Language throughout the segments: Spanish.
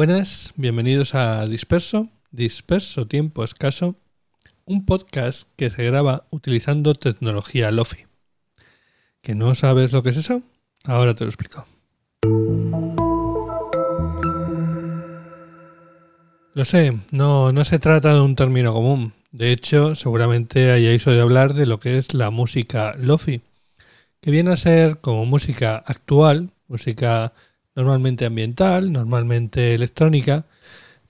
Buenas, bienvenidos a Disperso, Disperso Tiempo Escaso, un podcast que se graba utilizando tecnología Lofi. ¿Que no sabes lo que es eso? Ahora te lo explico. Lo sé, no, no se trata de un término común. De hecho, seguramente hayáis oído hablar de lo que es la música Lofi, que viene a ser como música actual, música normalmente ambiental, normalmente electrónica,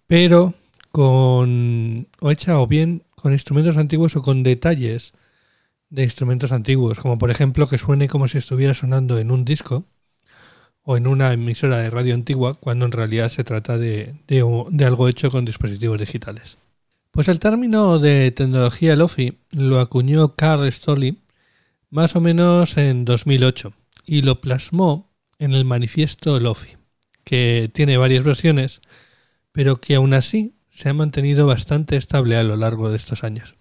pero con o hecha o bien con instrumentos antiguos o con detalles de instrumentos antiguos, como por ejemplo que suene como si estuviera sonando en un disco o en una emisora de radio antigua, cuando en realidad se trata de, de, algo hecho con dispositivos digitales. Pues el término de tecnología Lofi lo acuñó Carl Stolley más o menos en 2008 y lo plasmó en el manifiesto Lofi, que tiene varias versiones, pero que aún así se ha mantenido bastante estable a lo largo de estos años.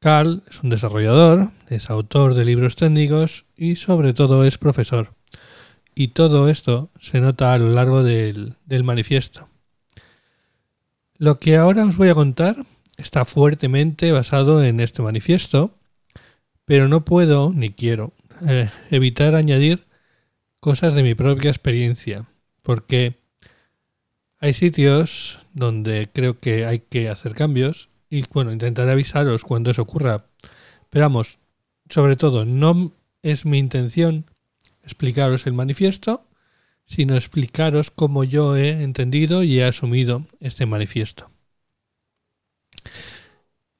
Carl es un desarrollador, es autor de libros técnicos y sobre todo es profesor. Y todo esto se nota a lo largo del, del manifiesto. Lo que ahora os voy a contar está fuertemente basado en este manifiesto, pero no puedo ni quiero eh, evitar añadir cosas de mi propia experiencia, porque hay sitios donde creo que hay que hacer cambios y bueno, intentaré avisaros cuando eso ocurra. Pero vamos, sobre todo, no es mi intención explicaros el manifiesto, sino explicaros cómo yo he entendido y he asumido este manifiesto.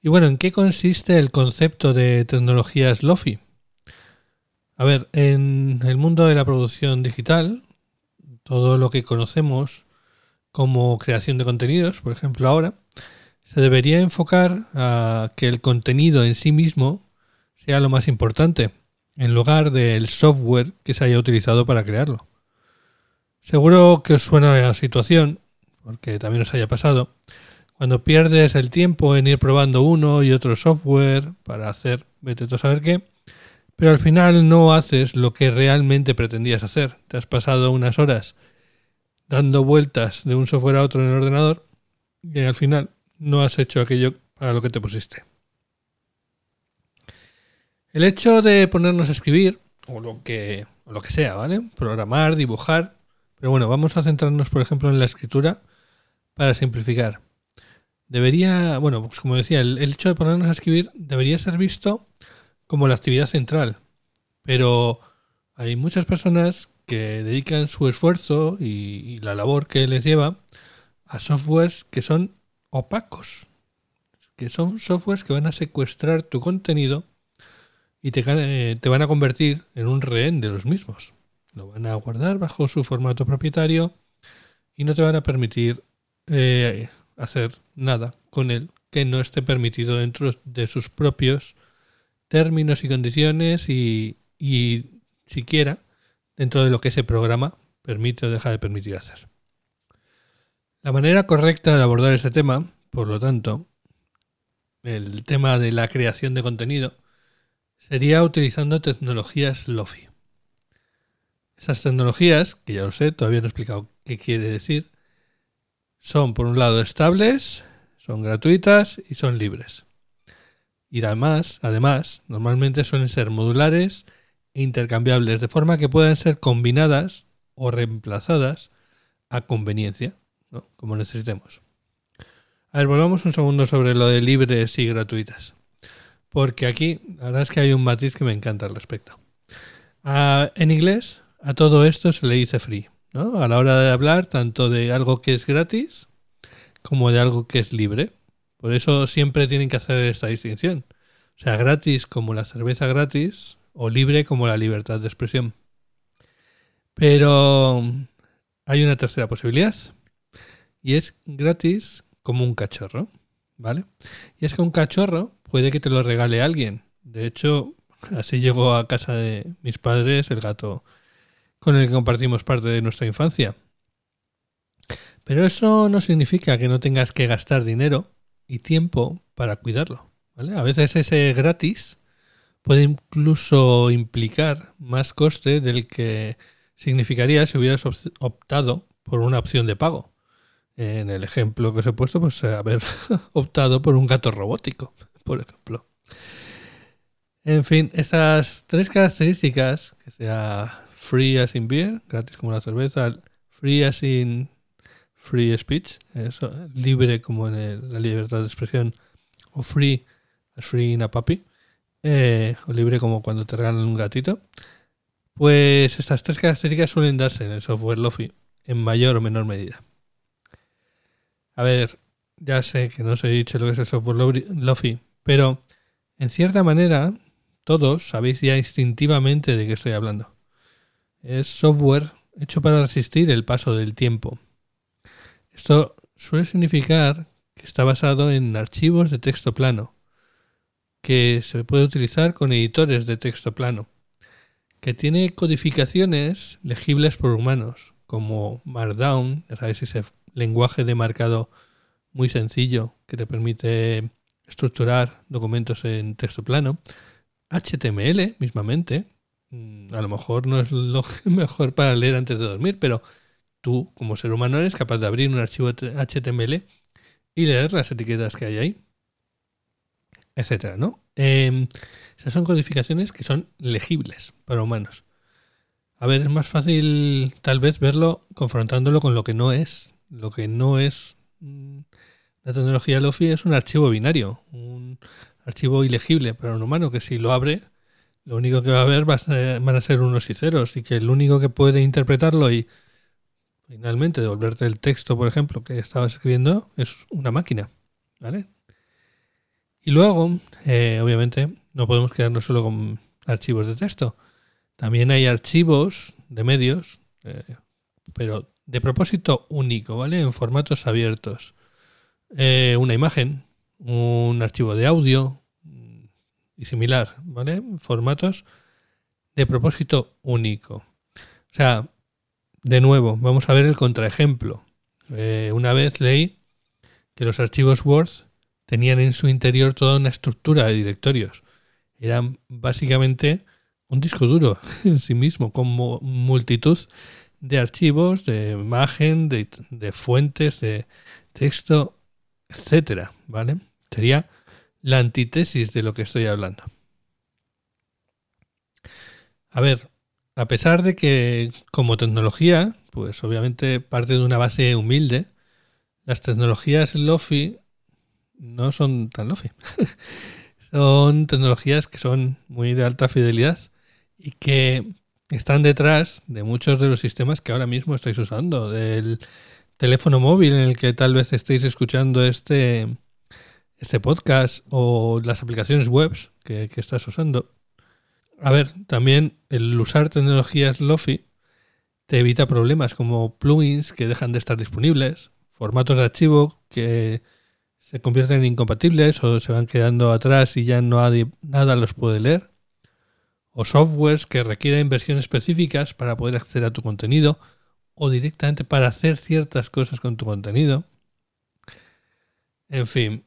Y bueno, ¿en qué consiste el concepto de tecnologías LOFI? A ver, en el mundo de la producción digital, todo lo que conocemos como creación de contenidos, por ejemplo ahora, se debería enfocar a que el contenido en sí mismo sea lo más importante, en lugar del software que se haya utilizado para crearlo. Seguro que os suena la situación, porque también os haya pasado, cuando pierdes el tiempo en ir probando uno y otro software para hacer, vete a saber qué, pero al final no haces lo que realmente pretendías hacer. Te has pasado unas horas dando vueltas de un software a otro en el ordenador y al final no has hecho aquello para lo que te pusiste. El hecho de ponernos a escribir, o lo que, o lo que sea, ¿vale? Programar, dibujar. Pero bueno, vamos a centrarnos, por ejemplo, en la escritura para simplificar. Debería, bueno, pues como decía, el hecho de ponernos a escribir debería ser visto como la actividad central. Pero hay muchas personas que dedican su esfuerzo y, la labor que les lleva a softwares que son opacos, que son softwares que van a secuestrar tu contenido y te, eh, te van a convertir en un rehén de los mismos. Lo van a guardar bajo su formato propietario y no te van a permitir eh, hacer nada con él que no esté permitido dentro de sus propios términos y condiciones y, siquiera dentro de lo que ese programa permite o deja de permitir hacer. La manera correcta de abordar este tema, por lo tanto, el tema de la creación de contenido, sería utilizando tecnologías LOFI. Esas tecnologías, que ya lo sé, todavía no he explicado qué quiere decir, son por un lado estables, son gratuitas y son libres. Y además, además, normalmente suelen ser modulares e intercambiables, de forma que puedan ser combinadas o reemplazadas a conveniencia, ¿no? como necesitemos. A ver, volvamos un segundo sobre lo de libres y gratuitas. Porque aquí, la verdad es que hay un matiz que me encanta al respecto. en inglés, a todo esto se le dice free. ¿no? A la hora de hablar, tanto de algo que es gratis como de algo que es libre. Por eso siempre tienen que hacer esta distinción. O sea, gratis como la cerveza gratis o libre como la libertad de expresión. Pero hay una tercera posibilidad y es gratis como un cachorro, ¿vale? Y es que un cachorro puede que te lo regale alguien. De hecho, así llegó a casa de mis padres el gato con el que compartimos parte de nuestra infancia. Pero eso no significa que no tengas que gastar dinero y tiempo para cuidarlo. A veces ese gratis puede incluso implicar más coste del que significaría si hubieras optado por una opción de pago. en el ejemplo que os he puesto, pues haber optado por un gato robótico, por ejemplo. En fin, estas tres características, que sea free as in beer, gratis como la cerveza, free as in free speech, libre como en la libertad de expresión, o free as free in a puppy, eh, o libre como cuando te regalan un gatito, pues estas tres características suelen darse en el software Lofi en mayor o menor medida. A ver, ya sé que no os he dicho lo que es el software Lofi, pero en cierta manera todos sabéis ya instintivamente de qué estoy hablando. Es software hecho para resistir el paso del tiempo. Esto suele significar que está basado en archivos de texto plano, que se puede utilizar con editores de texto plano, que tiene codificaciones legibles por humanos, como Markdown, ese lenguaje de marcado muy sencillo que te permite estructurar documentos en texto plano, HTML mismamente, mm, a lo mejor no es lo mejor para leer antes de dormir, pero tú como ser humano eres capaz de abrir un archivo HTML y leer las etiquetas que hay ahí, etcétera, ¿no? Em, esas son codificaciones que son legibles para humanos. A ver, es más fácil tal vez verlo confrontándolo con lo que no es. Lo que no es mm, la tecnología Lofi es un archivo binario, un archivo ilegible para un humano que si lo abre, lo único que va a ver van a ser unos y ceros y que el único que puede interpretarlo y finalmente devolverte el texto, por ejemplo, que estabas escribiendo es una máquina. ¿Vale? Y luego, eh, obviamente, no podemos quedarnos solo con archivos de texto. También hay archivos de medios, eh, pero de propósito único, ¿vale? En formatos abiertos. Eh, una imagen, un archivo de audio mm, y similar, ¿vale? Formatos de propósito único. O sea, de nuevo, vamos a ver el contraejemplo. una vez leí que los archivos Word tenían en su interior toda una estructura de directorios. Eran básicamente un disco duro en sí mismo, con multitud de archivos, de imagen, de, fuentes, de texto, etcétera, ¿vale? Sería la antítesis de lo que estoy hablando. A ver, a pesar de que como tecnología, pues obviamente parte de una base humilde, las tecnologías Lofi no son tan lofi. son tecnologías que son muy de alta fidelidad y que están detrás de muchos de los sistemas que ahora mismo estáis usando, del teléfono móvil en el que tal vez estéis escuchando este, este podcast o las aplicaciones que, que estás usando. A ver, también el usar tecnologías Lofi te evita problemas como plugins que dejan de estar disponibles, formatos de archivo que se convierten en incompatibles o se van quedando atrás y ya no nada los puede leer, o softwares que requieren versiones específicas para poder acceder a tu contenido o directamente para hacer ciertas cosas con tu contenido. En fin.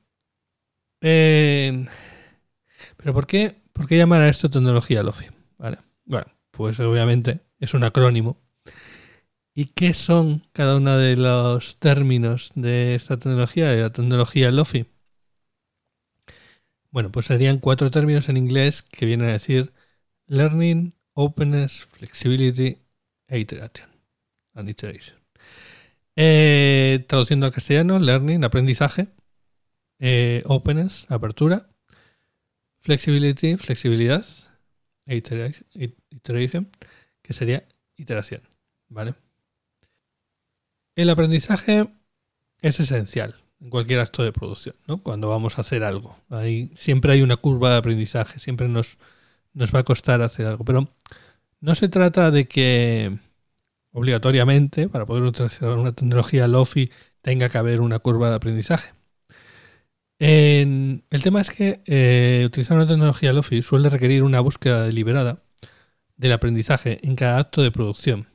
pero ¿por qué, ¿por qué llamar a esto tecnología Lofi? Vale. Bueno, pues obviamente es un acrónimo ¿Y qué son cada uno de los términos de esta tecnología, de la tecnología LOFI? Bueno, pues serían cuatro términos en inglés que vienen a decir Learning, Openness, Flexibility e Iteration. And iteration. Eh, traduciendo al castellano, Learning, aprendizaje, eh, Openness, apertura, Flexibility, flexibilidad, e iteration, que sería iteración. ¿Vale? El aprendizaje es esencial en cualquier acto de producción, ¿no? Cuando vamos a hacer algo. Ahí siempre hay una curva de aprendizaje, siempre nos, nos va a costar hacer algo. Pero no se trata de que obligatoriamente, para poder utilizar una tecnología LOFI, tenga que haber una curva de aprendizaje. El tema es que eh, utilizar una tecnología LOFI suele requerir una búsqueda deliberada del aprendizaje en cada acto de producción.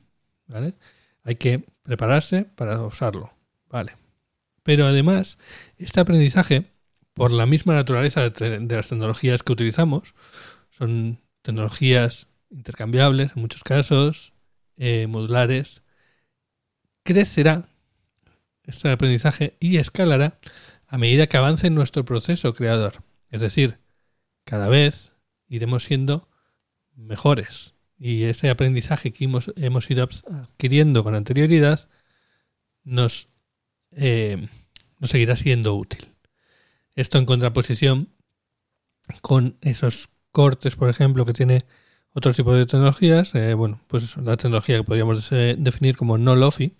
¿vale? Hay que prepararse para usarlo. Vale. Pero además, este aprendizaje, por la misma naturaleza de, las tecnologías que utilizamos, son tecnologías intercambiables en muchos casos, eh, modulares, crecerá este aprendizaje y escalará a medida que avance nuestro proceso creador. Es decir, cada vez iremos siendo mejores. Y ese aprendizaje que hemos, ido adquiriendo con anterioridad nos, eh, nos seguirá siendo útil. Esto en contraposición con esos cortes, por ejemplo, que tiene otro tipo de tecnologías. Eh, bueno, pues la tecnología que podríamos definir como no lofi,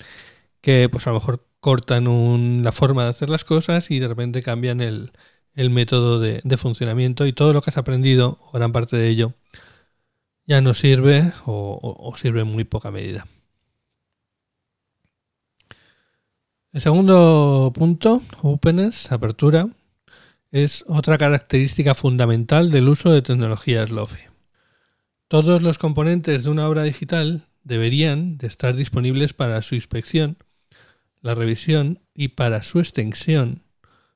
que pues a lo mejor cortan la forma de hacer las cosas y de repente cambian el, método de, funcionamiento y todo lo que has aprendido, o gran parte de ello, ya no sirve o sirve en muy poca medida. El segundo punto, openness, apertura, es otra característica fundamental del uso de tecnologías LOFI. Todos los componentes de una obra digital deberían de estar disponibles para su inspección, la revisión y para su extensión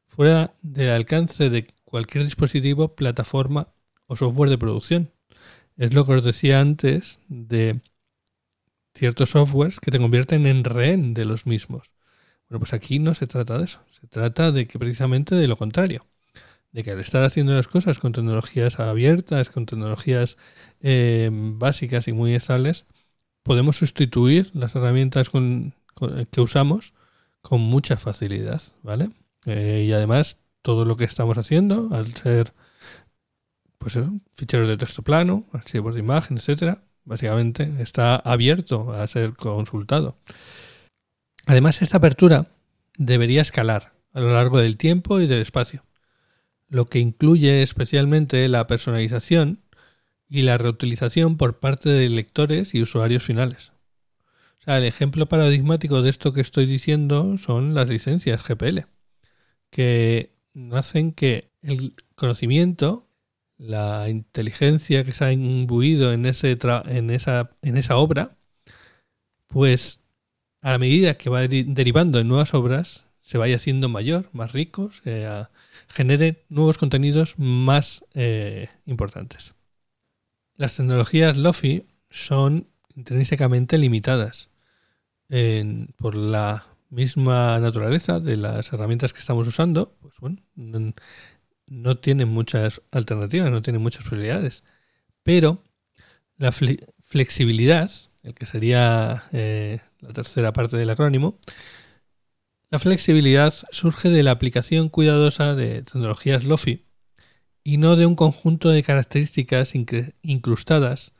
fuera del alcance de cualquier dispositivo, plataforma o software de producción. Es lo que os decía antes de ciertos softwares que te convierten en rehén de los mismos. Bueno, pues aquí no se trata de eso, se trata de que precisamente de lo contrario de que al estar haciendo las cosas con tecnologías abiertas, con tecnologías eh, básicas y muy estables, podemos sustituir las herramientas que usamos con mucha facilidad, ¿vale? Eh, y además, todo lo que estamos haciendo, al ser pues ficheros de texto plano, archivos de imagen, etcétera, básicamente está abierto a ser consultado. Además, esta apertura debería escalar a lo largo del tiempo y del espacio lo que incluye especialmente la personalización y la reutilización por parte de lectores y usuarios finales. El ejemplo paradigmático de esto que estoy diciendo son las licencias GPL, que hacen que el conocimiento, la inteligencia que se ha imbuido en, ese en, esa, en esa obra, pues a medida que va derivando en nuevas obras, se vaya haciendo mayor, más rico, sea genere nuevos contenidos más eh, importantes. Las tecnologías LOFI son intrínsecamente limitadas por la misma naturaleza de las herramientas que estamos usando. Pues bueno, no, tienen muchas alternativas, no tienen muchas posibilidades. Pero la flexibilidad, el que sería eh, la tercera parte del acrónimo, la flexibilidad surge de la aplicación cuidadosa de tecnologías LOFI y no de un conjunto de características incrustadas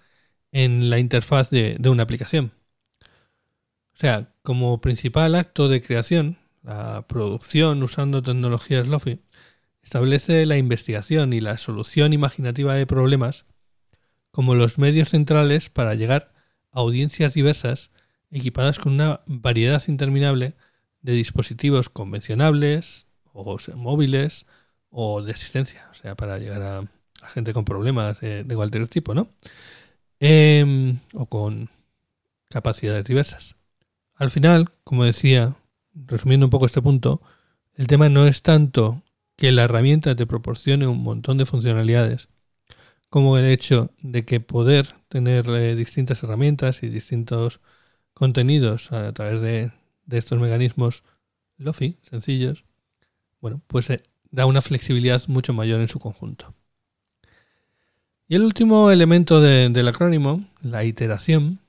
en la interfaz de, una aplicación. O sea, como principal acto de creación, la producción usando tecnologías LOFI establece la investigación y la solución imaginativa de problemas como los medios centrales para llegar a audiencias diversas equipadas con una variedad interminable de dispositivos convencionales o móviles o de asistencia, o sea, para llegar a, gente con problemas de, cualquier tipo, ¿no? Em, o con capacidades diversas. Al final, como decía, resumiendo un poco este punto, el tema no es tanto que la herramienta te proporcione un montón de funcionalidades, como el hecho de que poder tener eh, distintas herramientas y distintos contenidos a través de, estos mecanismos LOFI, sencillos, bueno, pues eh, da una flexibilidad mucho mayor en su conjunto. Y el último elemento del acrónimo, la iteración,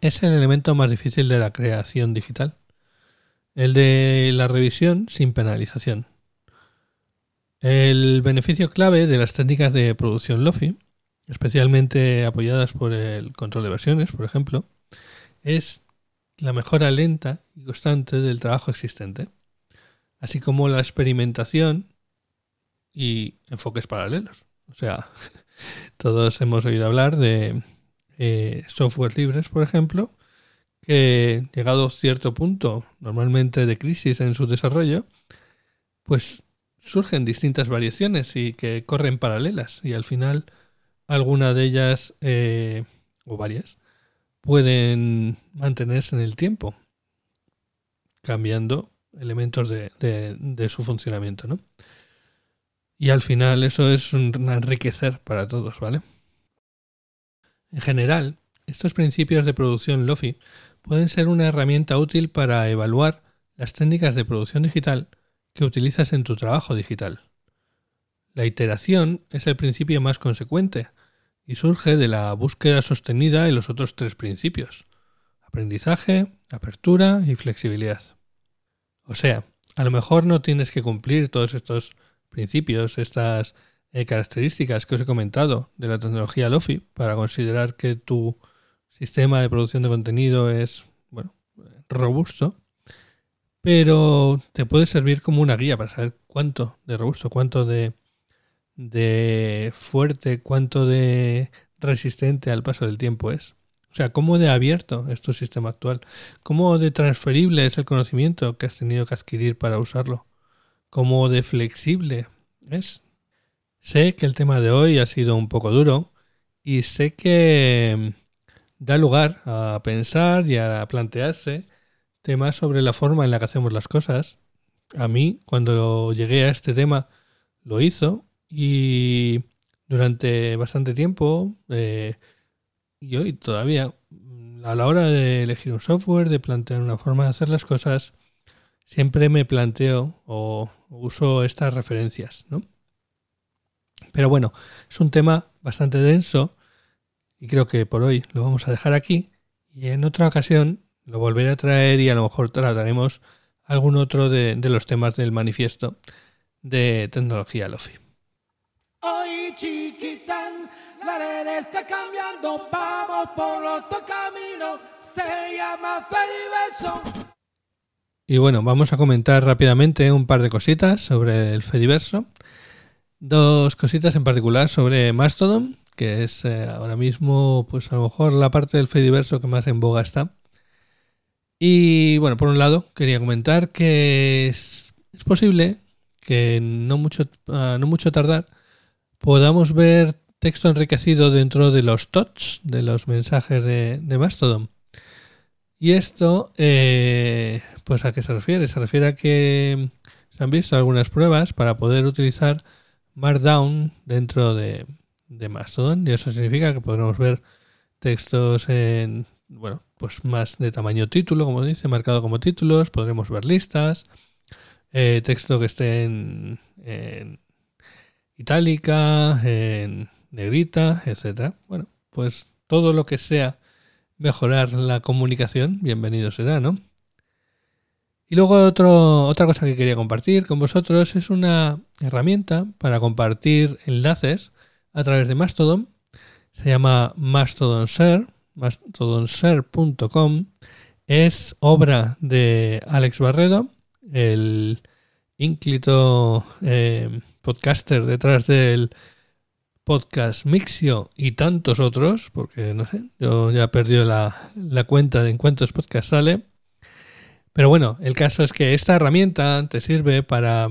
es el elemento más difícil de la creación digital. El de la revisión sin penalización. El beneficio clave de las técnicas de producción LOFI, especialmente apoyadas por el control de versiones, por ejemplo, es la mejora lenta y constante del trabajo existente, así como la experimentación y enfoques paralelos. O sea, todos hemos oído hablar de eh, software libres, por ejemplo, que llegado a cierto punto, normalmente de crisis en su desarrollo, pues surgen distintas variaciones y que corren paralelas y al final alguna de ellas eh, o varias pueden mantenerse en el tiempo, cambiando elementos de, su funcionamiento, ¿no? Y al final eso es un enriquecer para todos, ¿vale? En general, estos principios de producción LOFI pueden ser una herramienta útil para evaluar las técnicas de producción digital que utilizas en tu trabajo digital. La iteración es el principio más consecuente y surge de la búsqueda sostenida en los otros tres principios. Aprendizaje, apertura y flexibilidad. O sea, a lo mejor no tienes que cumplir todos estos principios, estas eh, características que os he comentado de la tecnología Lofi para considerar que tu sistema de producción de contenido es bueno, robusto, pero te puede servir como una guía para saber cuánto de robusto, cuánto de, de fuerte, cuánto de resistente al paso del tiempo es. O sea, cómo de abierto es tu sistema actual, cómo de transferible es el conocimiento que has tenido que adquirir para usarlo, cómo de flexible es. Sé que el tema de hoy ha sido un poco duro y sé que da lugar a pensar y a plantearse temas sobre la forma en la que hacemos las cosas. A mí, cuando llegué a este tema, lo hizo y durante bastante tiempo, eh, y hoy todavía, a la hora de elegir un software, de plantear una forma de hacer las cosas, siempre me planteo o uso estas referencias, ¿no? Pero bueno, es un tema bastante denso y creo que por hoy lo vamos a dejar aquí y en otra ocasión lo volveré a traer y a lo mejor trataremos algún otro de, los temas del manifiesto de tecnología Lofi. Hoy chiquitán, la está cambiando, vamos por otro camino, se llama Fediverso. Y bueno, vamos a comentar rápidamente un par de cositas sobre el Fediverso. Dos cositas en particular sobre Mastodon, que es eh, ahora mismo, pues a lo mejor la parte del Fediverso que más en boga está. Y bueno, por un lado, quería comentar que es, posible que no mucho, no mucho tardar podamos ver texto enriquecido dentro de los TOTS, de los mensajes de, Mastodon. Y esto, eh, pues a qué se refiere? Se refiere a que se han visto algunas pruebas para poder utilizar Markdown dentro de, Mastodon y eso significa que podremos ver textos en, bueno, pues más de tamaño título, como dice, marcado como títulos, podremos ver listas, eh, texto que esté en, itálica, en negrita, etcétera. Bueno, pues todo lo que sea mejorar la comunicación, bienvenido será, ¿no? Y luego otra cosa que quería compartir con vosotros es una herramienta para compartir enlaces a través de Mastodon. Se llama Mastodon Share. Es obra de Alex Barredo, el ínclito eh, podcaster detrás del podcast Mixio y tantos otros, porque no sé, yo ya perdido la, la cuenta de en cuántos podcasts sale. Pero bueno, el caso es que esta herramienta te sirve para...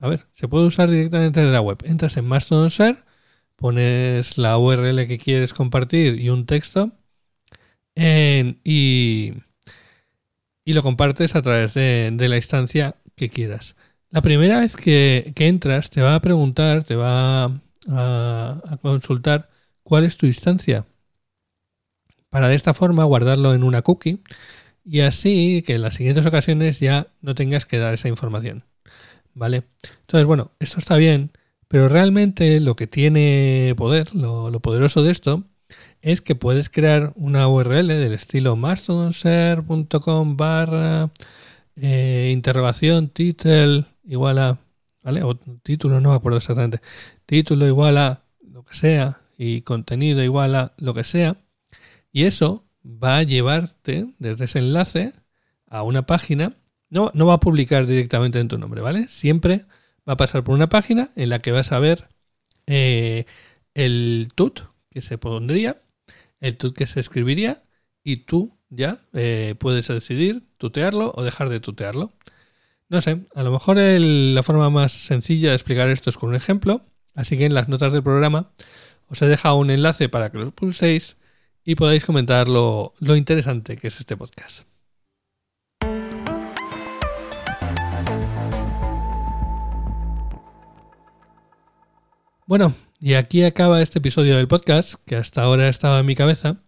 A ver, se puede usar directamente en la web. Entras en Mastodon Share, pones la URL que quieres compartir y un texto y, y, lo compartes a través de, la instancia que quieras. La primera vez que, entras te va a preguntar, te va a, a consultar cuál es tu instancia. Para de esta forma guardarlo en una cookie y así que en las siguientes ocasiones ya no tengas que dar esa información. ¿Vale? Entonces, bueno, esto está bien, pero realmente lo que tiene poder, lo, poderoso de esto, es que puedes crear una URL del estilo mastodonshare.com barra eh, interrogación title igual a, ¿vale? O título, no me acuerdo exactamente. Título igual a lo que sea y contenido igual a lo que sea. Y eso va a llevarte desde ese enlace a una página. No, no va a publicar directamente en tu nombre, ¿vale? Siempre va a pasar por una página en la que vas a ver eh, el tut que se pondría, el tut que se escribiría y tú ya eh, puedes decidir tutearlo o dejar de tutearlo. No sé, a lo mejor la forma más sencilla de explicar esto es con un ejemplo, así que en las notas del programa os he dejado un enlace para que lo pulséis y podáis comentar lo, interesante que es este podcast. Bueno, y aquí acaba este episodio del podcast que hasta ahora estaba en mi cabeza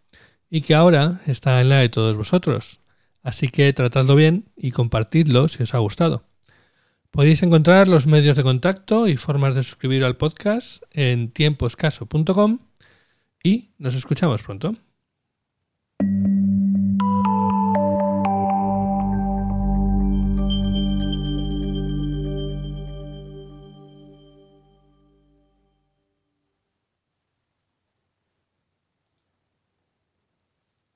y que ahora está en la de todos vosotros. Así que tratadlo bien y compartidlo si os ha gustado. Podéis encontrar los medios de contacto y formas de suscribir al podcast en tiemposcaso.com y nos escuchamos pronto.